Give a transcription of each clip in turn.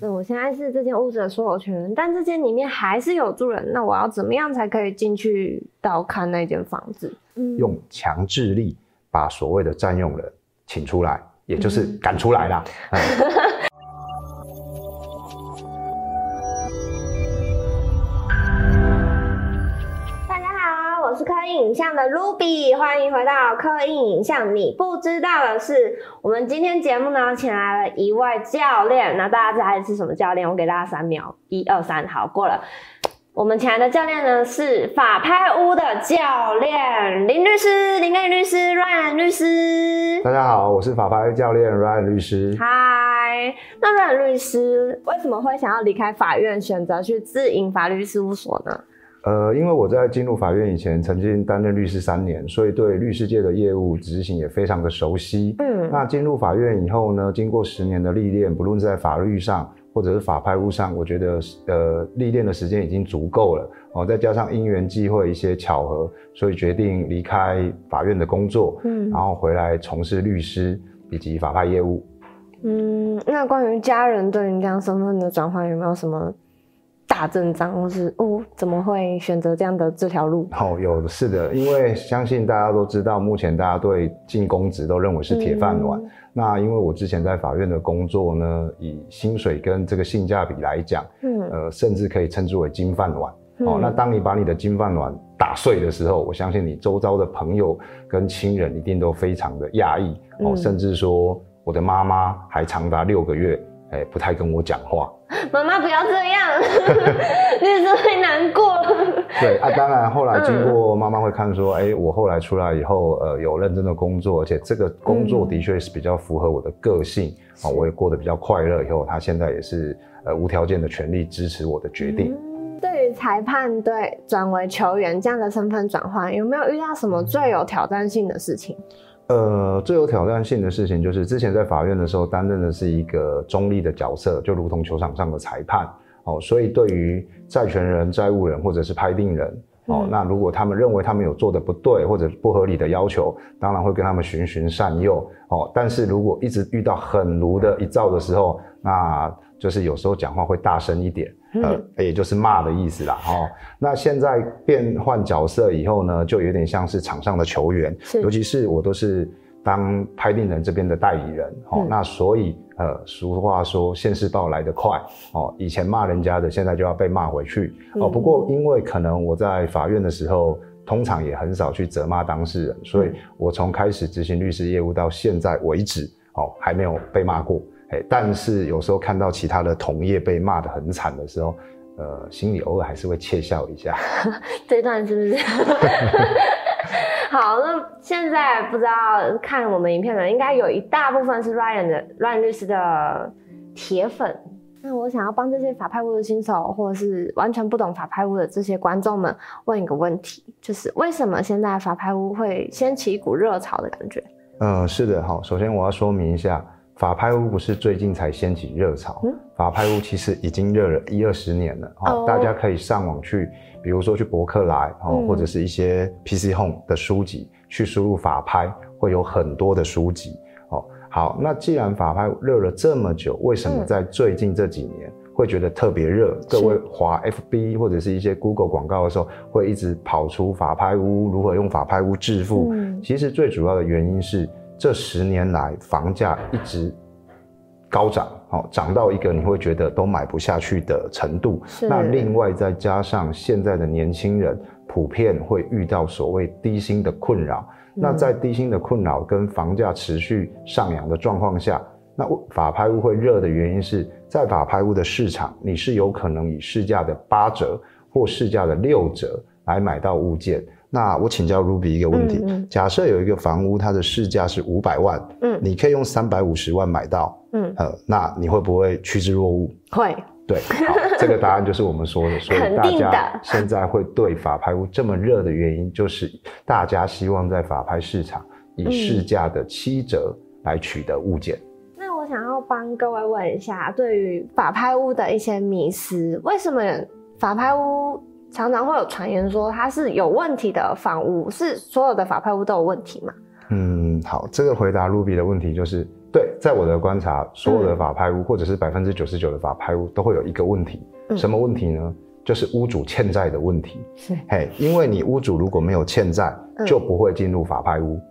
那我现在是这间屋子的所有权人，但这间里面还是有住人，那我要怎么样才可以进去到看那间房子？嗯，用强制力把所谓的占用人请出来，也就是赶出来啦。我 影影像的 Ruby，欢迎回到刻印影像。你不知道的是，我们今天节目呢，请来了一位教练。那大家猜是什么教练？我给大家三秒，一二三，好，过了。我们请来的教练呢，是法拍屋的教练林律师，林根宇律师，Ryan 律师。大家好，我是法拍教练 Ryan 律师。嗨，那 Ryan 律师为什么会想要离开法院，选择去自营法律事务所呢？呃，因为我在进入法院以前，曾经担任律师三年，所以对律师界的业务执行也非常的熟悉。嗯，那进入法院以后呢，经过十年的历练，不论在法律上或者是法拍务上，我觉得呃历练的时间已经足够了。哦，再加上因缘际会一些巧合，所以决定离开法院的工作，嗯，然后回来从事律师以及法拍业务。嗯，那关于家人对你这样身份的转换，有没有什么？大阵仗，或是哦，怎么会选择这样的这条路？哦，有是的，因为相信大家都知道，目前大家对进公职都认为是铁饭碗。那因为我之前在法院的工作呢，以薪水跟这个性价比来讲，嗯，呃，甚至可以称之为金饭碗。哦，那当你把你的金饭碗打碎的时候，我相信你周遭的朋友跟亲人一定都非常的讶异。哦，甚至说我的妈妈还长达六个月，哎，不太跟我讲话。妈妈不要这样，你是会难过。对啊，当然后来经过妈妈会看说，哎，我后来出来以后，呃，有认真的工作，而且这个工作的确是比较符合我的个性啊，我也过得比较快乐。以后他现在也是呃无条件的全力支持我的决定。对于裁判队转为球员这样的身份转换，有没有遇到什么最有挑战性的事情？呃，最有挑战性的事情就是之前在法院的时候担任的是一个中立的角色，就如同球场上的裁判哦。所以对于债权人、债务人或者是拍定人哦，那如果他们认为他们有做的不对或者不合理的要求，当然会跟他们循循善诱哦。但是如果一直遇到很炉的一照的时候，那就是有时候讲话会大声一点。呃，也就是骂的意思啦，哦，那现在变换角色以后呢，就有点像是场上的球员，尤其是我都是当拍定人这边的代理人，哦，那所以呃，俗话说现世报来得快，哦，以前骂人家的，现在就要被骂回去，哦，不过因为可能我在法院的时候，通常也很少去责骂当事人，所以我从开始执行律师业务到现在为止，哦，还没有被骂过。但是有时候看到其他的同业被骂的很惨的时候，呃，心里偶尔还是会窃笑一下。这段是不是？好，那现在不知道看我们影片的人，应该有一大部分是 Ryan 的 Ryan 律师的铁粉。那我想要帮这些法拍屋的新手，或者是完全不懂法拍屋的这些观众们问一个问题，就是为什么现在法拍屋会掀起一股热潮的感觉？嗯，是的，好，首先我要说明一下。法拍屋不是最近才掀起热潮，法拍屋其实已经热了一二十年了。哦，大家可以上网去，比如说去博客来哦，或者是一些 PC Home 的书籍，去输入法拍，会有很多的书籍。哦，好，那既然法拍热了这么久，为什么在最近这几年会觉得特别热？各位华 FB 或者是一些 Google 广告的时候，会一直跑出法拍屋如何用法拍屋致富？其实最主要的原因是。这十年来，房价一直高涨，哦，涨到一个你会觉得都买不下去的程度。那另外再加上现在的年轻人普遍会遇到所谓低薪的困扰。那在低薪的困扰跟房价持续上扬的状况下，那法拍屋会热的原因是在法拍屋的市场，你是有可能以市价的八折或市价的六折来买到物件。那我请教 Ruby 一个问题：假设有一个房屋，它的市价是五百万，嗯，你可以用三百五十万买到，嗯，呃，那你会不会趋之若鹜？会，对，好，这个答案就是我们说的，所以大家现在会对法拍屋这么热的原因，就是大家希望在法拍市场以市价的七折来取得物件。那我想要帮各位问一下，对于法拍屋的一些迷思，为什么法拍屋？常常会有传言说它是有问题的房屋，是所有的法拍屋都有问题吗？嗯，好，这个回答 Ruby 的问题就是，对，在我的观察，所有的法拍屋或者是百分之九十九的法拍屋都会有一个问题，什么问题呢？就是屋主欠债的问题。是，嘿，因为你屋主如果没有欠债，就不会进入法拍屋。好，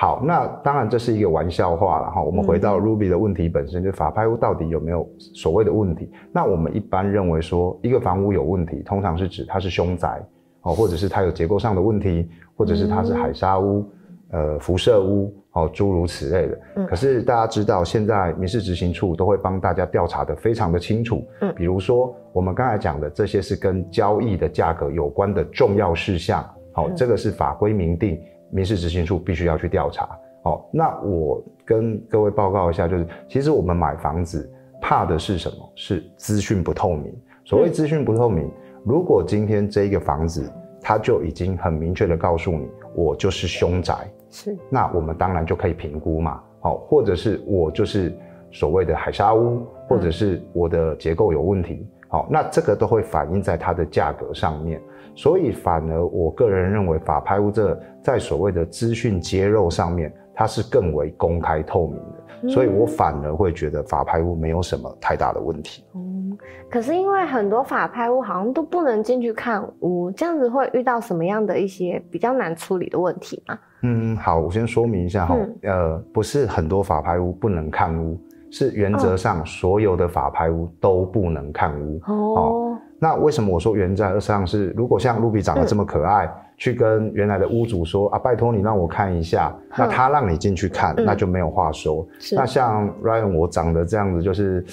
好，那当然这是一个玩笑话了哈。我们回到 Ruby 的问题本身，就是法拍屋到底有没有所谓的问题？那我们一般认为说，一个房屋有问题，通常是指它是凶宅，哦，或者是它有结构上的问题，或者是它是海沙屋、呃辐射屋，哦，诸如此类的。嗯。可是大家知道，现在民事执行处都会帮大家调查的非常的清楚。嗯。比如说我们刚才讲的这些是跟交易的价格有关的重要事项，好，这个是法规明定。民事执行处必须要去调查。哦，那我跟各位报告一下，就是其实我们买房子怕的是什么？是资讯不透明。所谓资讯不透明，如果今天这一个房子，它就已经很明确的告诉你，我就是凶宅，是，那我们当然就可以评估嘛。好，或者是我就是所谓的海沙屋，或者是我的结构有问题。好，那这个都会反映在它的价格上面。所以，反而我个人认为，法拍屋这在所谓的资讯揭露上面，它是更为公开透明的。所以我反而会觉得法拍屋没有什么太大的问题。嗯，可是因为很多法拍屋好像都不能进去看屋，这样子会遇到什么样的一些比较难处理的问题吗？嗯，好，我先说明一下哈，呃，不是很多法拍屋不能看屋，是原则上所有的法拍屋都不能看屋。哦。那为什么我说原则上是，如果像 Ruby 长得这么可爱，去跟原来的屋主说啊，拜托你让我看一下，那他让你进去看，那就没有话说。那像 Ryan 我长得这样子，就是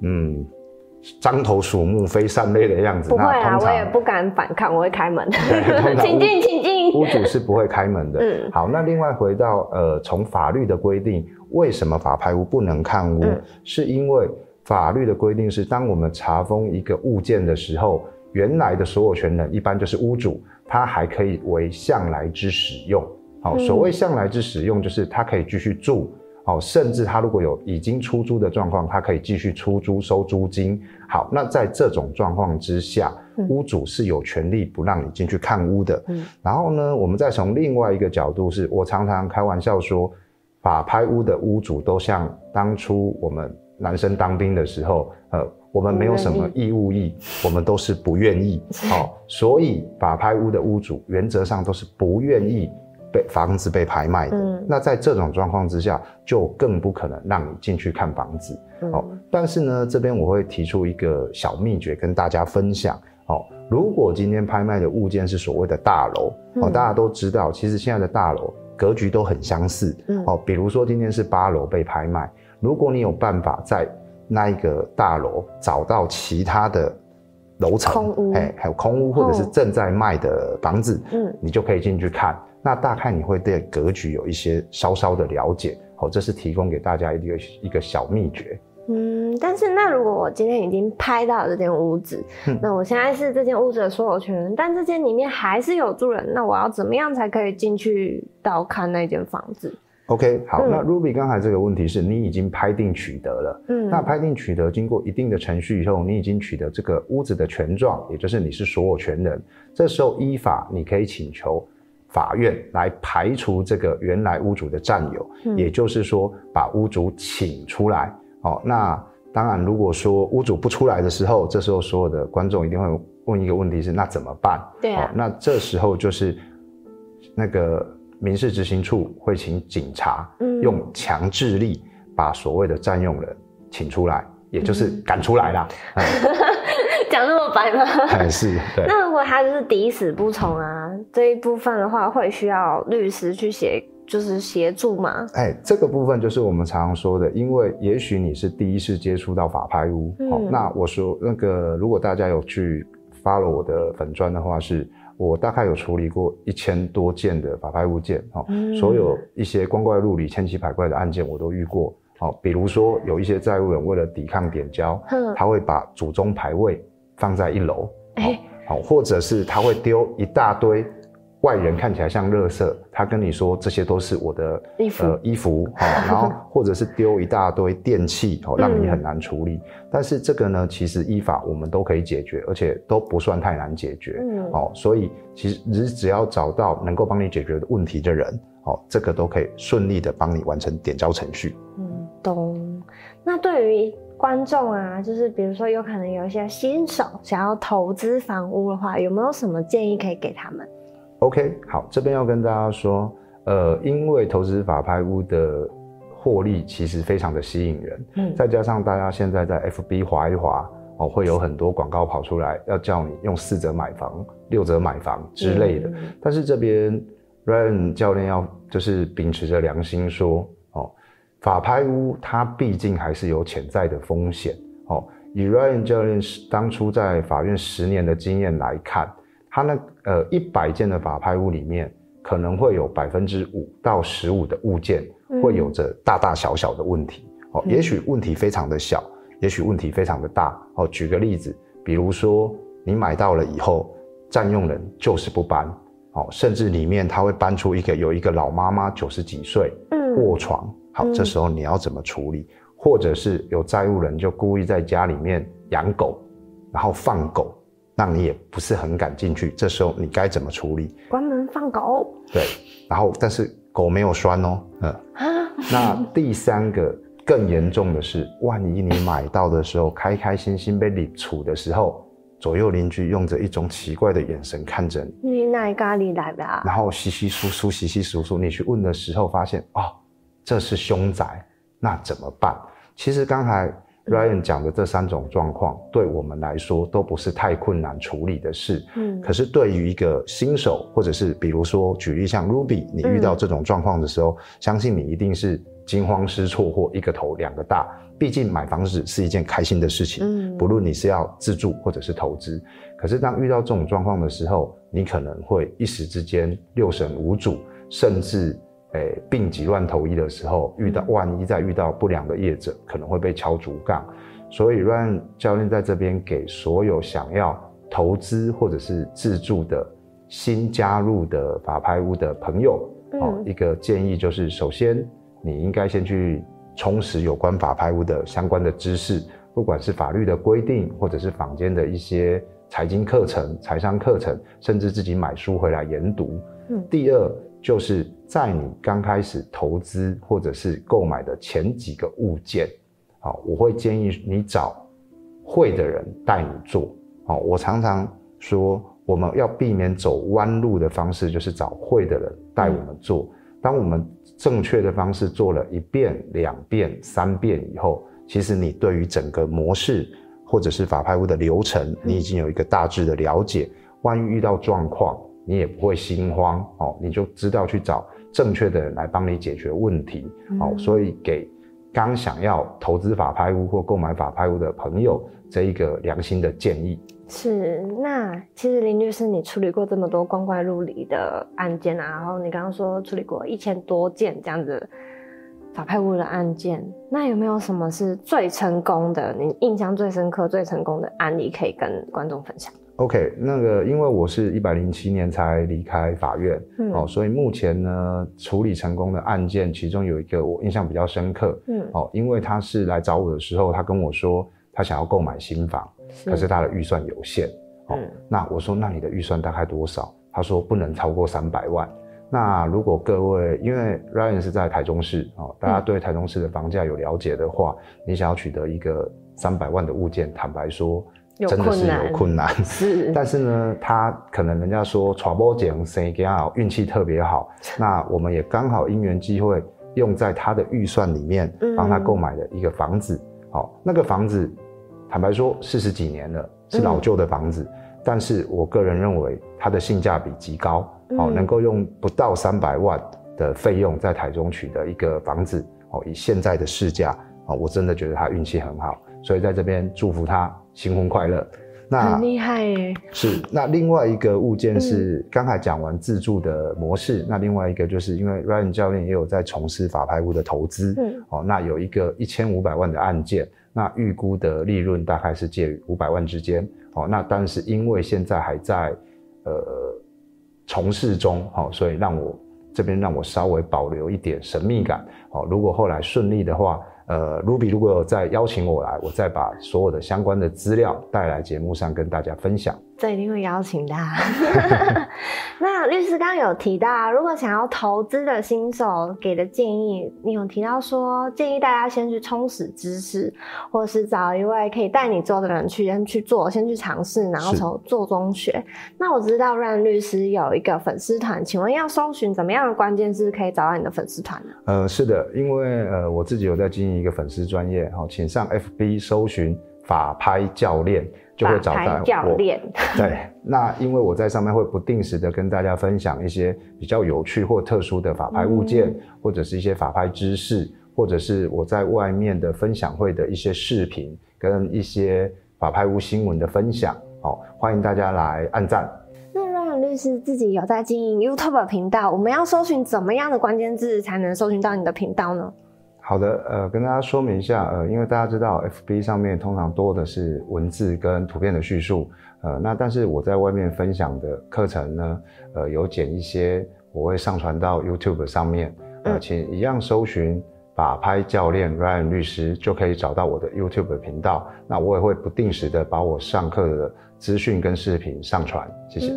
嗯，獐头鼠目、非善类的样子，不会啊，我也不敢反抗，我会开门。请进，请进。屋主是不会开门的。嗯，好，那另外回到呃，从法律的规定，为什么法拍屋不能看屋？是因为。法律的规定是，当我们查封一个物件的时候，原来的所有权人一般就是屋主，他还可以为向来之使用。好，所谓向来之使用，就是他可以继续住。好，甚至他如果有已经出租的状况，他可以继续出租收租金。好，那在这种状况之下，屋主是有权利不让你进去看屋的。嗯，然后呢，我们再从另外一个角度，是我常常开玩笑说，法拍屋的屋主都像当初我们。男生当兵的时候，呃，我们没有什么义务役，我们都是不愿意。好，所以法拍屋的屋主原则上都是不愿意被房子被拍卖的。嗯，那在这种状况之下，就更不可能让你进去看房子。哦，但是呢，这边我会提出一个小秘诀跟大家分享。哦，如果今天拍卖的物件是所谓的大楼，哦，大家都知道，其实现在的大楼格局都很相似。嗯，哦，比如说今天是八楼被拍卖。如果你有办法在那一个大楼找到其他的楼层，哎，还有空屋或者是正在卖的房子，嗯，你就可以进去看。那大概你会对格局有一些稍稍的了解。好，这是提供给大家一个一个小秘诀。嗯，但是那如果我今天已经拍到这间屋子，那我现在是这间屋子的所有权人，但这间里面还是有住人，那我要怎么样才可以进去到看那间房子？OK，好，那 Ruby 刚才这个问题是你已经拍定取得了，嗯，那拍定取得经过一定的程序以后，你已经取得这个屋子的权状，也就是你是所有权人，这时候依法你可以请求法院来排除这个原来屋主的占有，也就是说把屋主请出来。哦，那当然，如果说屋主不出来的时候，这时候所有的观众一定会问一个问题是，那怎么办？对啊，那这时候就是那个。民事执行处会请警察用强制力把所谓的占用人请出来，也就是赶出来啦。讲那么白吗？还是对。那如果他就是抵死不从啊，这一部分的话，会需要律师去协，就是协助吗？哎，这个部分就是我们常常说的，因为也许你是第一次接触到法拍屋，好，那我说那个，如果大家有去发了我的粉砖的话是。我大概有处理过一千多件的法拍物件，哈，所有一些光怪陆离、千奇百怪的案件我都遇过，好，比如说有一些债务人为了抵抗点交，他会把祖宗牌位放在一楼，好，或者是他会丢一大堆。外人看起来像垃圾，他跟你说这些都是我的衣服，呃，衣服，好，然后或者是丢一大堆电器，哦，让你很难处理。但是这个呢，其实依法我们都可以解决，而且都不算太难解决，嗯，哦，所以其实只只要找到能够帮你解决的问题的人，哦，这个都可以顺利的帮你完成点交程序。嗯。懂。那对于观众啊，就是比如说有可能有一些新手想要投资房屋的话，有没有什么建议可以给他们？OK，好，这边要跟大家说，呃，因为投资法拍屋的获利其实非常的吸引人，嗯，再加上大家现在在 FB 划一划。哦，会有很多广告跑出来，要叫你用四折买房、六折买房之类的。但是这边 Ryan 教练要就是秉持着良心说，哦，法拍屋它毕竟还是有潜在的风险。哦，以 Ryan 教练当初在法院十年的经验来看，他那呃一百件的法拍屋里面，可能会有百分之五到十五的物件会有着大大小小的问题。哦，也许问题非常的小。也许问题非常的大哦。举个例子，比如说你买到了以后，占用人就是不搬，哦，甚至里面他会搬出一个有一个老妈妈九十几岁，嗯，卧床，好，这时候你要怎么处理？或者是有债务人就故意在家里面养狗，然后放狗，那你也不是很敢进去，这时候你该怎么处理？关门放狗。对，然后但是狗没有拴哦，嗯，那第三个。更严重的是，万一你买到的时候开开心心被领处的时候，左右邻居用着一种奇怪的眼神看着你，你哪咖喱来的？然后稀稀疏疏，稀稀疏疏，你去问的时候发现哦，这是凶宅，那怎么办？其实刚才 Ryan 讲的这三种状况，对我们来说都不是太困难处理的事。嗯，可是对于一个新手，或者是比如说举例像 Ruby，你遇到这种状况的时候，相信你一定是。惊慌失措或一个头两个大，毕竟买房子是一件开心的事情。嗯，不论你是要自住或者是投资，可是当遇到这种状况的时候，你可能会一时之间六神无主，甚至诶病急乱投医的时候，遇到万一再遇到不良的业者，可能会被敲竹杠。所以让教练在这边给所有想要投资或者是自助的新加入的法拍屋的朋友，哦，一个建议就是，首先。你应该先去充实有关法拍屋的相关的知识，不管是法律的规定，或者是坊间的一些财经课程、财商课程，甚至自己买书回来研读。嗯，第二就是在你刚开始投资或者是购买的前几个物件，好，我会建议你找会的人带你做。好，我常常说我们要避免走弯路的方式，就是找会的人带我们做。当我们正确的方式做了一遍、两遍、三遍以后，其实你对于整个模式或者是法拍屋的流程，你已经有一个大致的了解。万一遇到状况，你也不会心慌哦，你就知道去找正确的人来帮你解决问题哦。所以给刚想要投资法拍屋或购买法拍屋的朋友这一个良心的建议。是，那其实林律师，你处理过这么多光怪陆离的案件啊，然后你刚刚说处理过一千多件这样子法拍屋的案件，那有没有什么是最成功的？你印象最深刻、最成功的案例可以跟观众分享？OK，那个因为我是一百零七年才离开法院，哦，所以目前呢处理成功的案件，其中有一个我印象比较深刻，嗯，哦，因为他是来找我的时候，他跟我说他想要购买新房。可是他的预算有限，哦，那我说那你的预算大概多少？他说不能超过三百万。那如果各位因为 Ryan 是在台中市，哦，大家对台中市的房价有了解的话，你想要取得一个三百万的物件，坦白说，真的是有困难。是，但是呢，他可能人家说传播奖谁给他运气特别好，那我们也刚好因缘机会用在他的预算里面，帮他购买了一个房子。好，那个房子。坦白说，四十几年了，是老旧的房子，但是我个人认为它的性价比极高，哦，能够用不到三百万的费用在台中取得一个房子，哦，以现在的市价，哦，我真的觉得他运气很好，所以在这边祝福他新婚快乐。那很厉害耶！是，那另外一个物件是刚才讲完自助的模式，那另外一个就是因为 Ryan 教练也有在从事法拍屋的投资，嗯，哦，那有一个一千五百万的案件。那预估的利润大概是介于五百万之间，哦，那但是因为现在还在呃从事中，哦，所以让我这边让我稍微保留一点神秘感，哦，如果后来顺利的话，呃，Ruby 如果再邀请我来，我再把所有的相关的资料带来节目上跟大家分享。这一定会邀请的。那律师刚刚有提到，如果想要投资的新手给的建议，你有提到说建议大家先去充实知识，或是找一位可以带你做的人去先去做，先去尝试，然后从做中学。那我知道 Ryan 律师有一个粉丝团，请问要搜寻怎么样的关键字可以找到你的粉丝团呢？呃，是的，因为呃我自己有在经营一个粉丝专业，好，请上 FB 搜寻法拍教练。就会找到教练。对，那因为我在上面会不定时的跟大家分享一些比较有趣或特殊的法拍物件，或者是一些法拍知识，或者是我在外面的分享会的一些视频跟一些法拍屋新闻的分享。好，欢迎大家来按赞。那 Ryan 律师自己有在经营 YouTube 频道，我们要搜寻怎么样的关键字才能搜寻到你的频道呢？好的，呃，跟大家说明一下，呃，因为大家知道，FB 上面通常多的是文字跟图片的叙述，呃，那但是我在外面分享的课程呢，呃，有剪一些，我会上传到 YouTube 上面，呃，请一样搜寻法拍教练 Ryan 律师，就可以找到我的 YouTube 频道。那我也会不定时的把我上课的资讯跟视频上传，谢谢。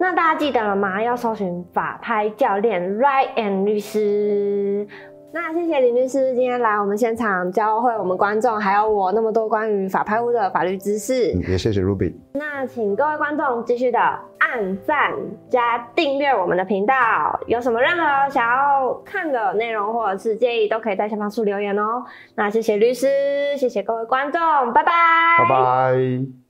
那大家记得了吗？要搜寻法拍教练 Ryan 律师。那谢谢林律师今天来我们现场教会我们观众还有我那么多关于法拍屋的法律知识，也谢谢 Ruby。那请各位观众继续的按赞加订阅我们的频道，有什么任何想要看的内容或者是建议，都可以在下方处留言哦。那谢谢律师，谢谢各位观众，拜拜，拜拜。